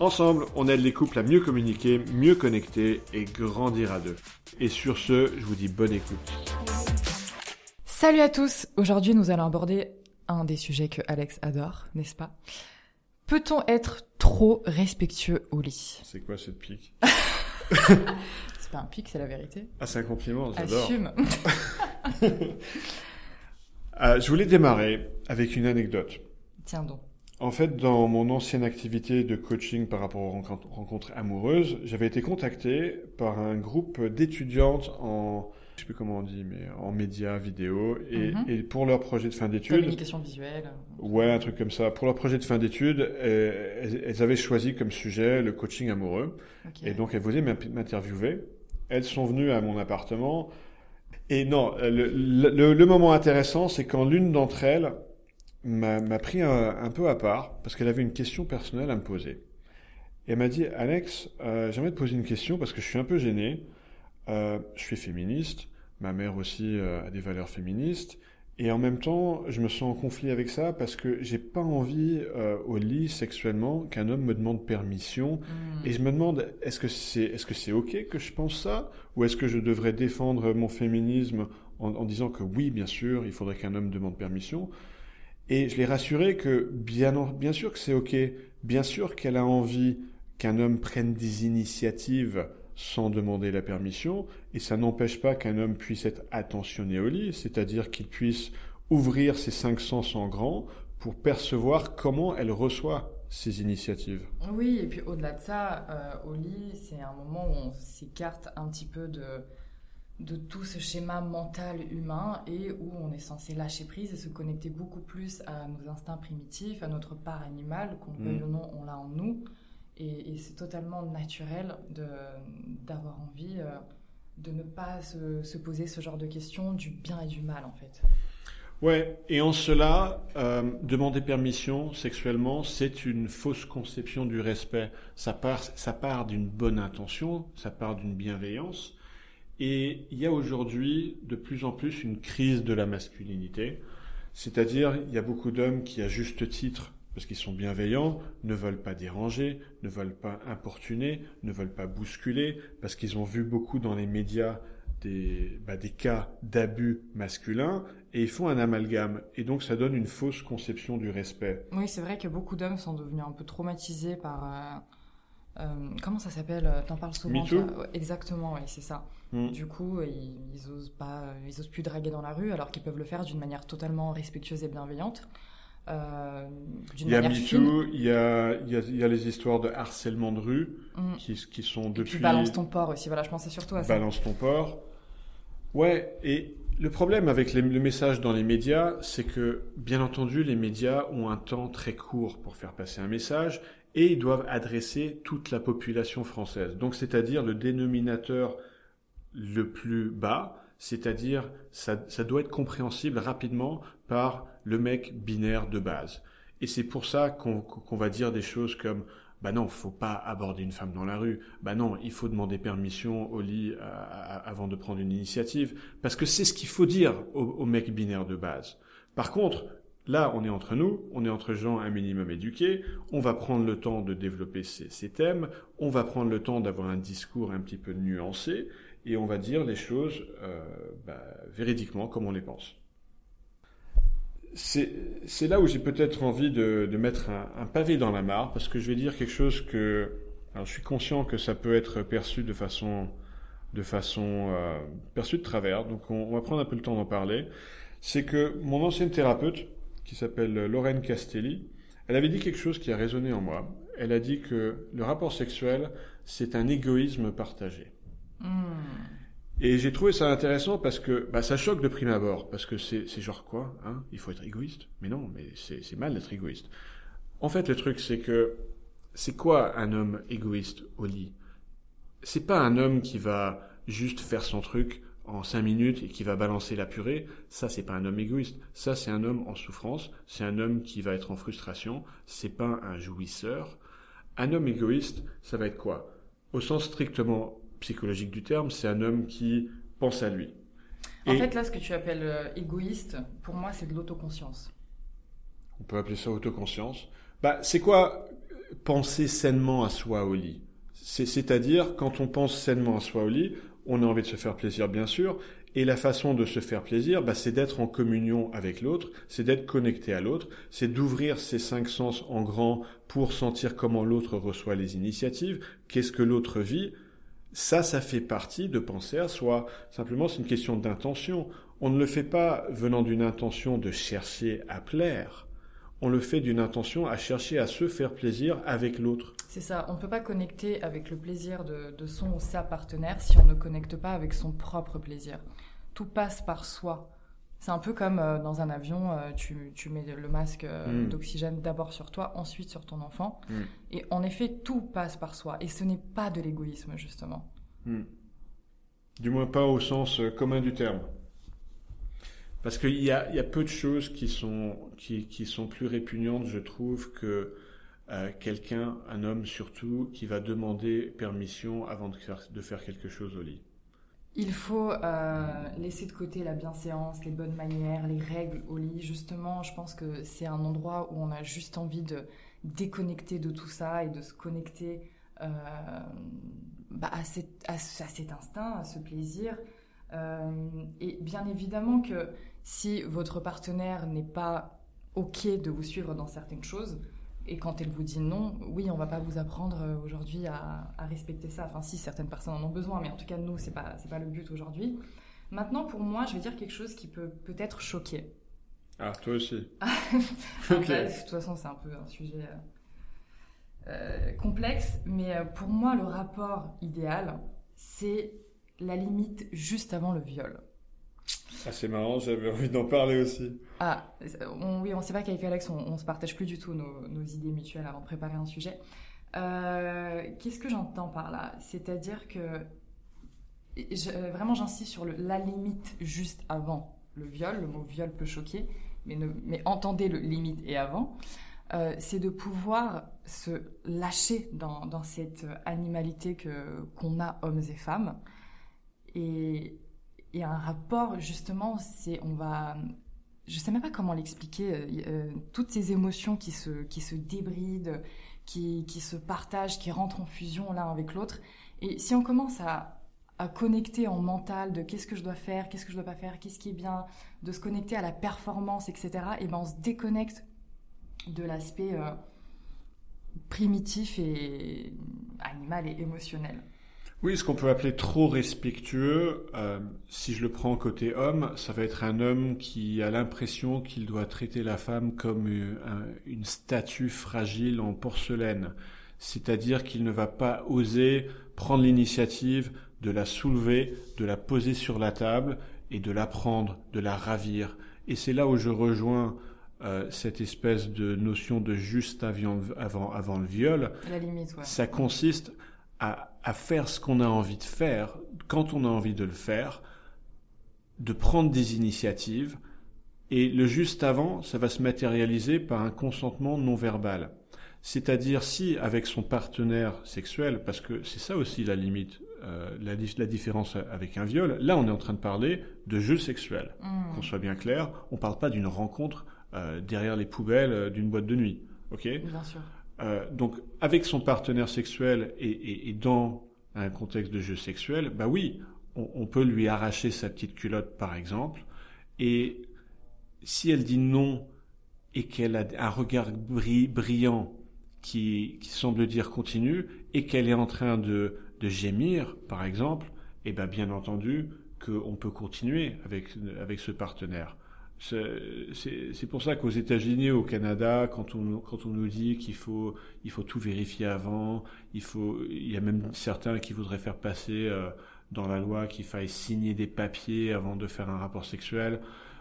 Ensemble, on aide les couples à mieux communiquer, mieux connecter et grandir à deux. Et sur ce, je vous dis bonne écoute. Salut à tous Aujourd'hui, nous allons aborder un des sujets que Alex adore, n'est-ce pas? Peut-on être trop respectueux au lit? C'est quoi cette pique? C'est pas un pic, c'est la vérité. Ah, c'est un compliment, j'adore. Assume. Ah, je voulais démarrer avec une anecdote. Tiens donc. En fait, dans mon ancienne activité de coaching par rapport aux rencontres, amoureuses, j'avais été contacté par un groupe d'étudiantes en, je sais plus comment on dit, mais en médias, vidéo, et, Mhm. et pour leur projet de fin d'études, Communication visuelle. ouais, un truc comme ça, pour leur projet de fin d'études, elles, elles avaient choisi comme sujet le coaching amoureux. Et donc, elles voulaient m'in- m'interviewer. Elles sont venues à mon appartement. Et non, le, le- le moment intéressant, c'est quand l'une d'entre elles m'a pris un, un peu à part, parce qu'elle avait une question personnelle à me poser. Et elle m'a dit, Alex, euh, j'aimerais te poser une question parce que je suis un peu gêné. Euh, je suis féministe, ma mère aussi euh, a des valeurs féministes. Et en même temps, je me sens en conflit avec ça parce que j'ai pas envie euh, au lit sexuellement qu'un homme me demande permission Hmm. et je me demande, est-ce que c'est est -ce que c'est OK que je pense ça? Ou est-ce que je devrais défendre mon féminisme en, en disant que oui, bien sûr, il faudrait qu'un homme demande permission? Et je l'ai rassuré que bien, en- bien sûr que c'est OK, bien sûr qu'elle a envie qu'un homme prenne des initiatives sans demander la permission, et ça n'empêche pas qu'un homme puisse être attentionné au lit, c'est-à-dire qu'il puisse ouvrir ses cinq sens en grand pour percevoir comment elle reçoit ces initiatives. Oui, et puis au-delà de ça, euh, au lit, c'est un moment où on s'écarte un petit peu de, de tout ce schéma mental humain et où on est censé lâcher prise et se connecter beaucoup plus à nos instincts primitifs, à notre part animale, qu'on le veuille ou non, on l'a en nous. Et, et c'est totalement naturel de- d'avoir envie euh, de ne pas se, se poser ce genre de questions du bien et du mal, en fait. Ouais, et en cela, euh, demander permission sexuellement, c'est une fausse conception du respect. Ça part, ça part d'une bonne intention, ça part d'une bienveillance. Et il y a aujourd'hui de plus en plus une crise de la masculinité. C'est-à-dire, il y a beaucoup d'hommes qui, à juste titre, parce qu'ils sont bienveillants, ne veulent pas déranger, ne veulent pas importuner, ne veulent pas bousculer, parce qu'ils ont vu beaucoup dans les médias des, bah, cas d'abus masculins, et ils font un amalgame. Et donc ça donne une fausse conception du respect. Oui, c'est vrai que beaucoup d'hommes sont devenus un peu traumatisés par. euh, comment ça s'appelle euh, T'en parles souvent. Me Too toi Ouais, Exactement, oui, c'est ça. Mm. Du coup, ils, ils osent pas, euh, ils osent plus draguer dans la rue, alors qu'ils peuvent le faire d'une manière totalement respectueuse et bienveillante, euh, Il y a. MeToo, il y a, il y, a, il y a les histoires de harcèlement de rue Mm. qui, qui sont Et depuis... puis balance ton porc aussi. Voilà, je pensais surtout à ça. Balance ton porc. Ouais, et le problème avec les- le message dans les médias, c'est que, bien entendu, les médias ont un temps très court pour faire passer un message et ils doivent adresser toute la population française. Donc, c'est-à-dire le dénominateur le plus bas, c'est-à-dire ça, ça doit être compréhensible rapidement par le mec binaire de base. Et c'est pour ça qu'on va dire des choses comme bah non, faut pas aborder une femme dans la rue. Bah non, il faut demander permission au lit euh, avant de prendre une initiative, parce que c'est ce qu'il faut dire au mec binaire de base. Par contre, là, on est entre nous, on est entre gens un minimum éduqués, on va prendre le temps de développer ces, thèmes, on va prendre le temps d'avoir un discours un petit peu nuancé, et on va dire les choses euh, bah, véridiquement comme on les pense. C'est là où j'ai peut-être envie de, mettre un, pavé dans la mare, parce que je vais dire quelque chose que... Alors je suis conscient que ça peut être perçu de façon, de façon euh, perçu de travers, donc on, on va prendre un peu le temps d'en parler. C'est que mon ancienne thérapeute, qui s'appelle Lorraine Castelli, elle avait dit quelque chose qui a résonné en moi. Elle a dit que le rapport sexuel, c'est un égoïsme partagé. Hmm. Et j'ai trouvé ça intéressant parce que bah, ça choque de prime abord, parce que c'est genre quoi hein? Il faut être égoïste Mais non, mais c'est c'est mal d'être égoïste. En fait, le truc, c'est que c'est quoi un homme égoïste au lit? C'est pas un homme qui va juste faire son truc en cinq minutes et qui va balancer la purée, ça c'est pas un homme égoïste. Ça c'est un homme en souffrance. C'est un homme qui va être en frustration. C'est pas un jouisseur. Un homme égoïste, ça va être quoi? Au sens strictement psychologique du terme, c'est un homme qui pense à lui. En fait, là, ce que tu appelles euh, égoïste, pour moi, c'est de l'autoconscience. On peut appeler ça autoconscience. Bah, c'est quoi penser sainement à soi au lit? C'est-à-dire, quand on pense sainement à soi au lit, on a envie de se faire plaisir, bien sûr, et la façon de se faire plaisir, bah, c'est d'être en communion avec l'autre, c'est d'être connecté à l'autre, c'est d'ouvrir ses cinq sens en grand pour sentir comment l'autre reçoit les initiatives, qu'est-ce que l'autre vit. Ça, ça fait partie de penser à soi. Simplement, c'est une question d'intention. On ne le fait pas venant d'une intention de chercher à plaire on le fait d'une intention à chercher à se faire plaisir avec l'autre. C'est ça, on ne peut pas connecter avec le plaisir de, son ou sa partenaire si on ne connecte pas avec son propre plaisir. Tout passe par soi. C'est un peu comme euh, dans un avion, euh, tu, mets le masque euh, hmm. d'oxygène d'abord sur toi, ensuite sur ton enfant. Hmm. Et en effet, tout passe par soi. Et ce n'est pas de l'égoïsme, justement. Hmm. Du moins pas au sens commun du terme. Parce qu'il y a, peu de choses qui sont, qui, sont plus répugnantes, je trouve, que euh, quelqu'un, un homme surtout, qui va demander permission avant de faire, de faire quelque chose au lit. Il faut euh, laisser de côté la bienséance, les bonnes manières, les règles au lit. Justement, je pense que c'est un endroit où on a juste envie de déconnecter de tout ça et de se connecter euh, bah, à, à, cet instinct, à ce plaisir. Et bien évidemment que si votre partenaire n'est pas OK de vous suivre dans certaines choses, et quand elle vous dit non, oui, on va pas vous apprendre euh, aujourd'hui à, respecter ça. Enfin, si certaines personnes en ont besoin, mais en tout cas, nous, c'est pas, c'est pas le but aujourd'hui. Maintenant, pour moi, je vais dire quelque chose qui peut peut-être choquer. Ah, toi aussi. de toute façon, c'est un peu un sujet euh, euh, complexe, mais pour moi, le rapport idéal, c'est la limite juste avant le viol. Ah, c'est marrant, j'avais envie d'en parler aussi. Ah, oui, on sait pas qu'avec Alex, on, ne se partage plus du tout nos, idées mutuelles avant de préparer un sujet. Euh, qu'est-ce que j'entends par là? C'est-à-dire que vraiment j'insiste sur le, la limite juste avant le viol. Le mot viol peut choquer, mais, mais entendez le limite et avant. Euh, c'est de pouvoir se lâcher dans, dans cette animalité que qu'on a hommes et femmes et un rapport, justement, c'est on va. Je sais même pas comment l'expliquer. Euh, euh, toutes ces émotions qui se, qui se débrident, qui, qui se partagent, qui rentrent en fusion l'un avec l'autre. Et si on commence à, à connecter en mental de qu'est-ce que je dois faire, qu'est-ce que je dois pas faire, qu'est-ce qui est bien, de se connecter à la performance, etc. Et ben on se déconnecte de l'aspect euh, primitif et animal et émotionnel. Oui, ce qu'on peut appeler trop respectueux, euh, si je le prends côté homme, ça va être un homme qui a l'impression qu'il doit traiter la femme comme une, statue fragile en porcelaine, c'est-à-dire qu'il ne va pas oser prendre l'initiative de la soulever, de la poser sur la table et de la prendre, de la ravir. Et c'est là où je rejoins euh, cette espèce de notion de juste avant, avant, avant le viol. La limite, ouais. Ça consiste à, faire ce qu'on a envie de faire, quand on a envie de le faire, de prendre des initiatives, et le juste avant, ça va se matérialiser par un consentement non verbal. C'est-à-dire si avec son partenaire sexuel, parce que c'est ça aussi la limite, euh, la, différence avec un viol, là on est en train de parler de jeu sexuel. Mmh. Qu'on soit bien clair, on ne parle pas d'une rencontre euh, derrière les poubelles euh, d'une boîte de nuit. ok? Bien sûr. Euh, donc, avec son partenaire sexuel et, dans un contexte de jeu sexuel, bah oui, on, peut lui arracher sa petite culotte, par exemple, et si elle dit non et qu'elle a un regard brillant qui, semble dire continue et qu'elle est en train de, gémir, par exemple, et eh ben bien entendu qu'on peut continuer avec, avec ce partenaire. C'est pour ça qu'aux États-Unis, au Canada, quand on, nous dit qu'il faut, tout vérifier avant, il, y a même certains qui voudraient faire passer euh, dans la loi qu'il faille signer des papiers avant de faire un rapport sexuel,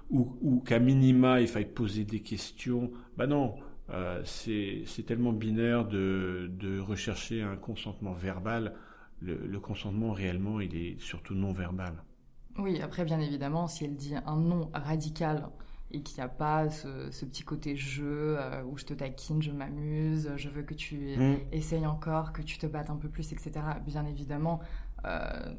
ou, qu'à minima, il faille poser des questions. Bah non, euh, c'est tellement binaire de rechercher un consentement verbal. le, consentement réellement, il est surtout non verbal. Oui, après, bien évidemment, si elle dit un non radical et qu'il n'y a pas ce, petit côté jeu euh, où je te taquine, je m'amuse, je veux que tu mm. essayes encore, que tu te battes un peu plus, etc. Bien évidemment, euh,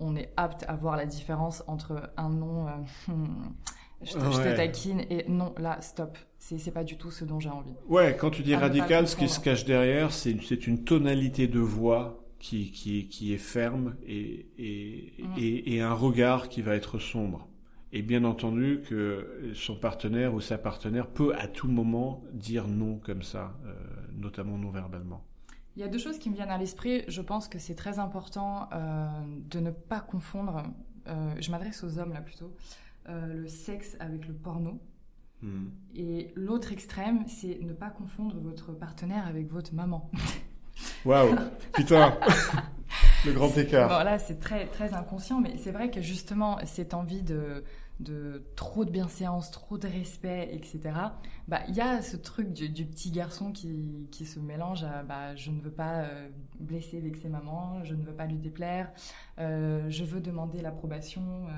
on est apte à voir la différence entre un non, euh, je, te, taquine, et non, là, stop. C'est pas du tout ce dont j'ai envie. Ouais, quand tu dis radical, ce qui se cache derrière, c'est une tonalité de voix qui, qui, qui est ferme et, et, mm. et, et, un regard qui va être sombre. Et bien entendu que son partenaire ou sa partenaire peut à tout moment dire non comme ça, euh, notamment non verbalement. Il y a deux choses qui me viennent à l'esprit. Je pense que c'est très important euh, de ne pas confondre, euh, je m'adresse aux hommes là plutôt, le sexe avec le porno. Hmm. Et l'autre extrême, c'est ne pas confondre votre partenaire avec votre maman. Waouh, putain, le grand écart. Bon, là, c'est très, très inconscient, mais c'est vrai que justement, cette envie de, de trop de bienséance, trop de respect, etc. Bah, il y a ce truc du, petit garçon qui, qui, se mélange à bah, je ne veux pas euh, blesser, vexer maman, je ne veux pas lui déplaire, euh, je veux demander l'approbation, euh,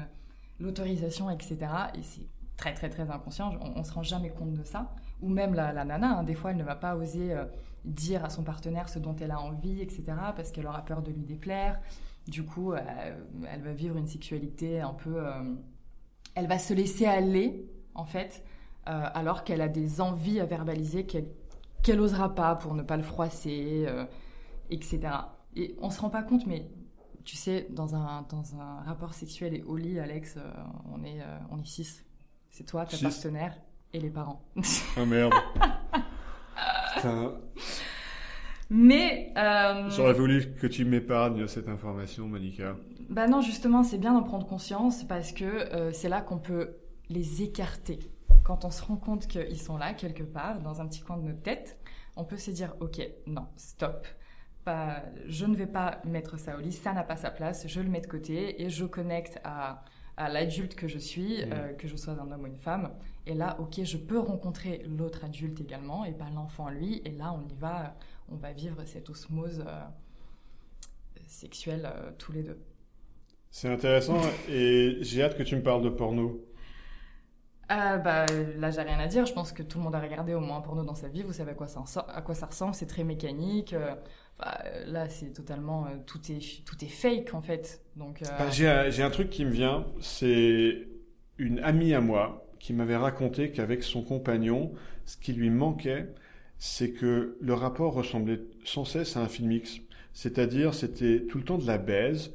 l'autorisation, etc. Et c'est très très très inconscient, on, ne se rend jamais compte de ça. Ou même la, nana, hein, des fois elle ne va pas oser dire à son partenaire ce dont elle a envie, etc. parce qu'elle aura peur de lui déplaire. Du coup, elle va vivre une sexualité un peu elle va se laisser aller, en fait, euh, alors qu'elle a des envies à verbaliser qu'elle qu'elle n'osera pas pour ne pas le froisser, euh, etc. Et on se rend pas compte, mais tu sais, dans un, dans un rapport sexuel et au lit, Alex, euh, on, est, on est six. C'est toi, ta partenaire et les parents. Oh merde. Mais. J'aurais voulu que tu m'épargnes cette information, Monica. Bah non, justement, c'est bien d'en prendre conscience parce que euh, c'est là qu'on peut les écarter. Quand on se rend compte qu'ils sont là, quelque part, dans un petit coin de notre tête, on peut se dire, ok, non, stop. je ne vais pas mettre ça au lit, ça n'a pas sa place, je le mets de côté et je connecte à, l'adulte que je suis, mmh. euh, que je sois un homme ou une femme. Et là, ok, je peux rencontrer l'autre adulte également et pas l'enfant lui. Et là, on y va, on va vivre cette osmose euh, sexuelle tous les deux. C'est intéressant et j'ai hâte que tu me parles de porno. Euh, bah, là, j'ai rien à dire. Je pense que tout le monde a regardé au moins un porno dans sa vie. Vous savez à quoi ça, à quoi ça ressemble. C'est très mécanique. Euh, là, c'est totalement. Euh, tout, est, tout est fake, en fait. Donc, euh, bah, j'ai un truc qui me vient. C'est une amie à moi qui m'avait raconté qu'avec son compagnon, ce qui lui manquait, c'est que le rapport ressemblait sans cesse à un film X. C'est-à-dire, c'était tout le temps de la baise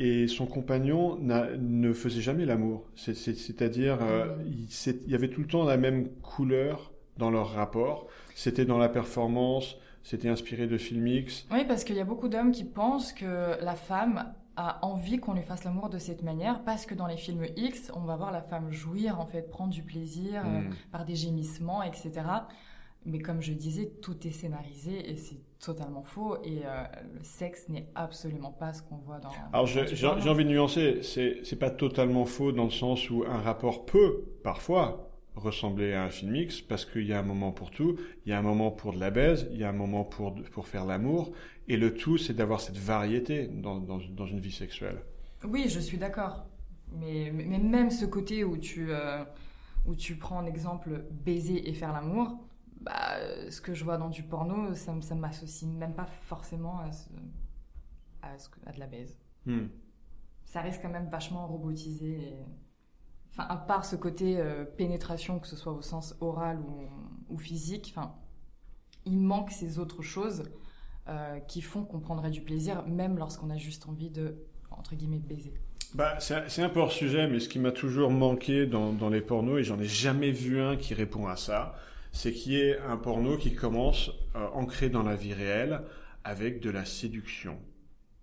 et son compagnon ne faisait jamais l'amour. C'est-à-dire, euh, il, y avait tout le temps la même couleur dans leur rapport. C'était dans la performance, c'était inspiré de film X. Oui, parce qu'il y a beaucoup d'hommes qui pensent que la femme a envie qu'on lui fasse l'amour de cette manière parce que dans les films X, on va voir la femme jouir, en fait, prendre du plaisir euh, hmm. par des gémissements, etc. Mais comme je disais, tout est scénarisé et c'est totalement faux. Et euh, le sexe n'est absolument pas ce qu'on voit dans. Alors j'ai envie de nuancer. C'est pas totalement faux dans le sens où un rapport peut parfois ressembler à un film X parce qu'il y a un moment pour tout. Il y a un moment pour de la baise, il y a un moment pour pour faire l'amour. Et le tout, c'est d'avoir cette variété dans, dans, dans, une vie sexuelle. Oui, je suis d'accord. Mais, mais même ce côté où tu euh, où tu prends en exemple baiser et faire l'amour bah, ce que je vois dans du porno, ça, ça m'associe même pas forcément à, à, de la baise. Hmm. Ça reste quand même vachement robotisé. Enfin, à part ce côté euh, pénétration, que ce soit au sens oral ou, physique, enfin, il manque ces autres choses euh, qui font qu'on prendrait du plaisir, même lorsqu'on a juste envie de, entre guillemets, baiser. Bah, c'est un peu hors sujet, mais ce qui m'a toujours manqué dans, dans les pornos, et j'en ai jamais vu un qui répond à ça, c'est qu'il y ait un porno qui commence euh, ancré dans la vie réelle avec de la séduction.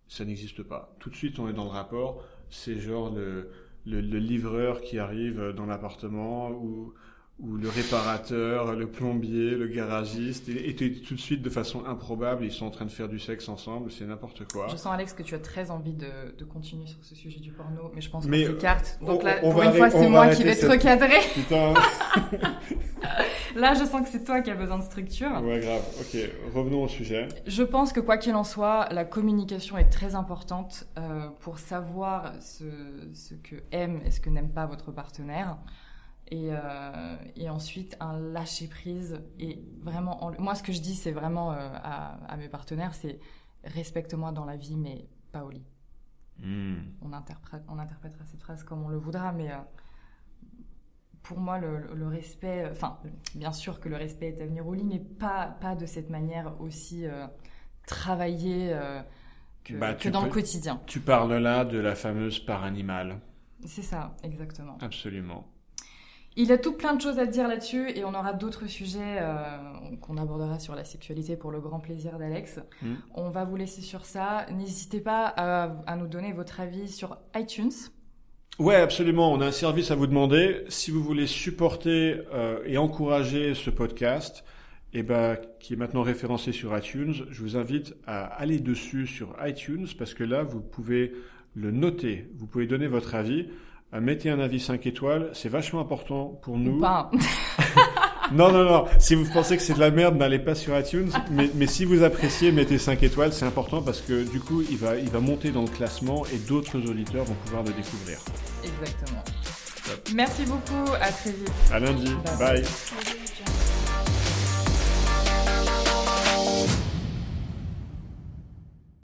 Ça n'existe pas. Tout de suite, on est dans le rapport. C'est genre le, le, livreur qui arrive dans l'appartement ou, où le réparateur, le plombier, le garagiste, et, et tout de suite de façon improbable, ils sont en train de faire du sexe ensemble, c'est n'importe quoi. Je sens Alex que tu as très envie de, de continuer sur ce sujet du porno, mais je pense Mais, qu'on s'écarte. Donc on- là, on pour une fois, c'est moi qui vais te recadrer. Putain, Là, je sens que c'est toi qui as besoin de structure. ouais grave, ok, revenons au sujet. Je pense que quoi qu'il en soit, la communication est très importante euh, pour savoir ce, ce que aime et ce que n'aime pas votre partenaire. Et, euh, et ensuite, un lâcher prise. Et vraiment, en- moi, ce que je dis, c'est vraiment euh, à, à mes partenaires, c'est respecte-moi dans la vie, mais pas au lit. Hmm. On, interprète, on interprétera cette phrase comme on le voudra, mais euh, pour moi, le, respect, enfin, bien sûr que le respect est à venir au lit, mais pas, pas de cette manière aussi travaillée que, Bah, que dans le quotidien. Tu parles là de la fameuse part animale, C'est ça, exactement. absolument. Il y a tout plein de choses à dire là-dessus et on aura d'autres sujets euh, qu'on abordera sur la sexualité pour le grand plaisir d'Alex. Mm. On va vous laisser sur ça. N'hésitez pas à, à nous donner votre avis sur iTunes. Ouais, absolument. On a un service à vous demander. Si vous voulez supporter euh, et encourager ce podcast, eh ben, qui est maintenant référencé sur iTunes, je vous invite à aller dessus sur iTunes parce que là, vous pouvez le noter. Vous pouvez donner votre avis. Euh, mettez un avis 5 étoiles. C'est vachement important pour nous. Pas. Non, non, non. Si vous pensez que c'est de la merde, n'allez pas sur iTunes. Mais, mais si vous appréciez, mettez 5 étoiles. C'est important parce que du coup, il va, il va monter dans le classement et d'autres auditeurs vont pouvoir le découvrir. Exactement. Top. Merci beaucoup. À très vite. À lundi. Bye. Bye.